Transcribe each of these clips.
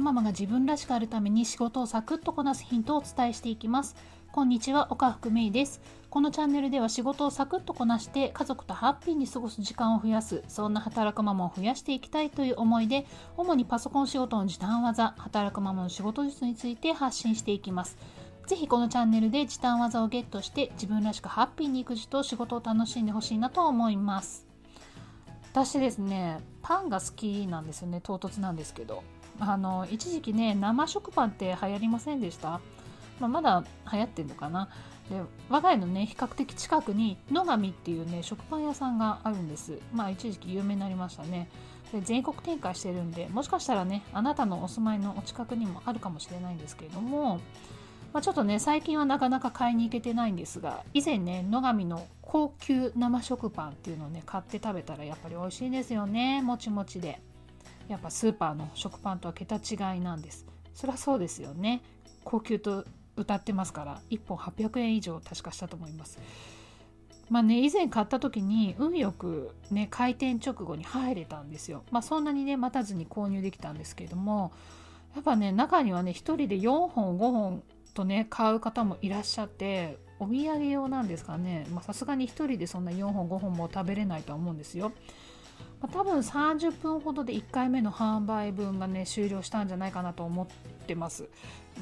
くママが自分らしくあるために仕事をサクッとこなすヒントをお伝えしていきます。こんにちは岡福芽衣です。このチャンネルでは仕事をサクッとこなして家族とハッピーに過ごす時間を増やすそんな働くママを増やしていきたいという思いで主にパソコン仕事の時短技働くママの仕事術について発信していきます。ぜひこのチャンネルで時短技をゲットして自分らしくハッピーに育児と仕事を楽しんでほしいなと思います。私ですねパンが好きなんですよね唐突なんですけど。あの一時期ね生食パンって流行りませんでした、まあ、まだ流行ってんのかな？で我が家のね比較的近くに野上っていうね食パン屋さんがあるんです。まあ一時期有名になりましたね。で全国展開してるんでもしかしたらねあなたのお住まいのお近くにもあるかもしれないんですけれどもまあ、ちょっとね最近はなかなか買いに行けてないんですが以前ね野上の高級生食パンっていうのをね買って食べたらやっぱり美味しいですよね。もちもちで。やっぱスーパーの食パンとは桁違いなんです。そりゃそうですよね。高級と歌ってますから1本800円以上確かしたと思います。まあね以前買った時に運よくね開店直後に入れたんですよ。まあそんなにね待たずに購入できたんですけれどもやっぱね中にはね1人で4本5本とね買う方もいらっしゃってお土産用なんですかね。さすがに1人でそんな4本5本も食べれないとは思うんですよ。まあ、多分30分ほどで1回目の販売分がね終了したんじゃないかなと思ってます。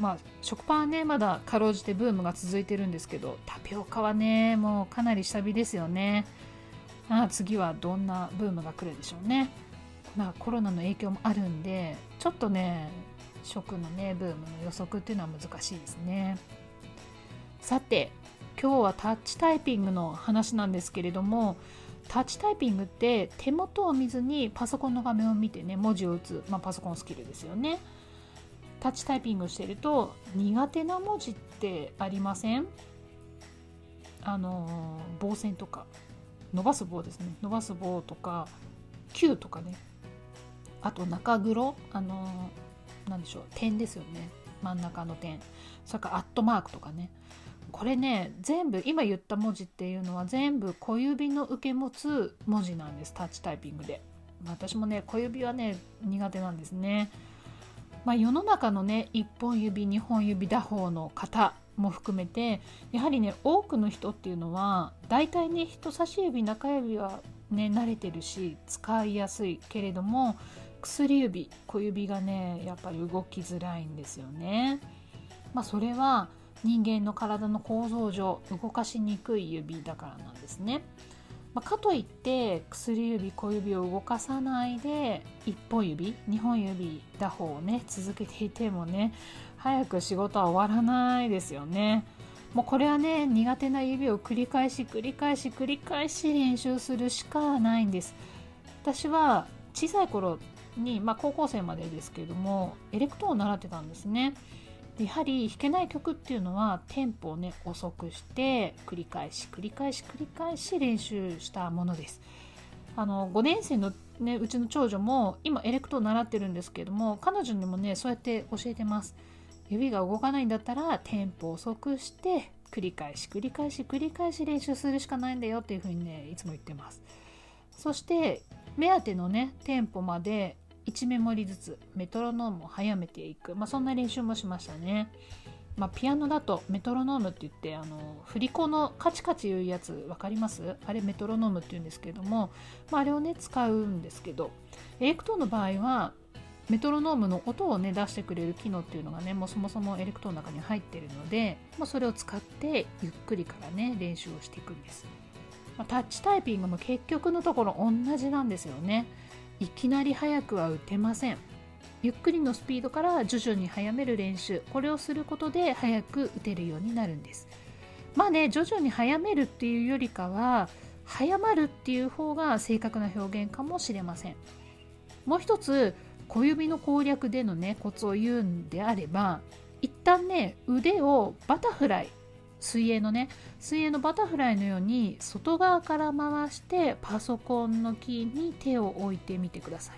まあ食パンねまだかろうじてブームが続いてるんですけどタピオカはねもうかなり下火ですよね。あ次はどんなブームが来るでしょうね。まあコロナの影響もあるんでちょっとね食のねブームの予測っていうのは難しいですねさて今日はタッチタイピングの話なんですけれどもタッチタイピングって手元を見ずにパソコンの画面を見てね文字を打つ、まあ、パソコンスキルですよね。タッチタイピングしてると苦手な文字ってありません？あの棒線とか。伸ばす棒ですね。伸ばす棒とか Q とかね。あと中黒あの何でしょう。点ですよね。真ん中の点。それからアットマークとかね。これね全部今言った文字っていうのは全部小指の受け持つ文字なんですタッチタイピングで私もね小指はね苦手なんですねまあ、世の中のね1本指2本指打法の方も含めてやはりね多くの人っていうのは大体ね人差し指中指はね慣れてるし使いやすいけれども薬指小指がねやっぱり動きづらいんですよね。まあ、それは人間の体の構造上動かしにくい指だからなんですね。まあ、かといって薬指小指を動かさないで1本指2本指打法をね続けていてもね早く仕事は終わらないですよね。もうこれはね苦手な指を繰り返し繰り返し繰り返し練習するしかないんです。私は小さい頃に、まあ、高校生までですけれどもエレクトーンを習ってたんですね。やはり弾けない曲っていうのはテンポをね遅くして繰り返し繰り返し繰り返し練習したものです。あの5年生の、ね、うちの長女も今エレクトーン習ってるんですけども彼女にもねそうやって教えてます。指が動かないんだったらテンポ遅くして繰り返し繰り返し繰り返し練習するしかないんだよっていうふうにねいつも言ってます。そして目当てのねテンポまで1メモリずつメトロノームを速めていく、まあ、そんな練習もしましたね。まあ、ピアノだとメトロノームって言ってあの振り子のカチカチいうやつ分かります？あれメトロノームって言うんですけども、まあ、あれをね使うんですけど。エレクトーンの場合はメトロノームの音をね出してくれる機能っていうのがねもうそもそもエレクトーンの中に入ってるので、まあ、それを使ってゆっくりからね練習をしていくんです、ま、タッチタイピングも結局のところ同じなんですよね。いきなり速くは打てません。ゆっくりのスピードから徐々に速める練習。これをすることで速く打てるようになるんです。まあね徐々に速めるっていうよりかは早まるっていう方が正確な表現かもしれません。もう一つ小指の攻略でのねコツを言うんであれば一旦ね腕をバタフライ水泳のね水泳のバタフライのように外側から回してパソコンのキーに手を置いてみてください。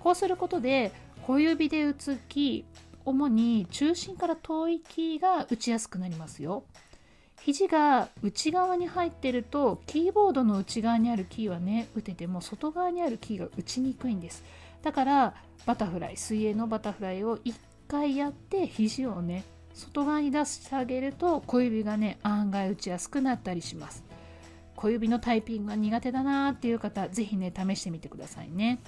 こうすることで小指で打つキー主に中心から遠いキーが打ちやすくなりますよ。肘が内側に入ってるとキーボードの内側にあるキーはね打てても外側にあるキーが打ちにくいんです。だからバタフライ水泳のバタフライを1回やって肘をね外側に出してあげると小指がね案外打ちやすくなったりします。小指のタイピングが苦手だなーっていう方是非ね試してみてくださいね。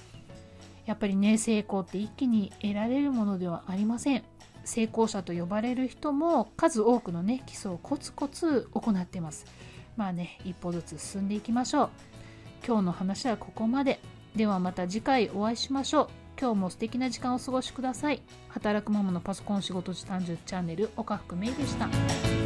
やっぱりね成功って一気に得られるものではありません。成功者と呼ばれる人も数多くのね基礎をコツコツ行ってます。まあね一歩ずつ進んでいきましょう。今日の話はここまで。ではまた次回お会いしましょう。今日も素敵な時間をお過ごしください。働くママのパソコン仕事時短術チャンネル岡福芽衣でした。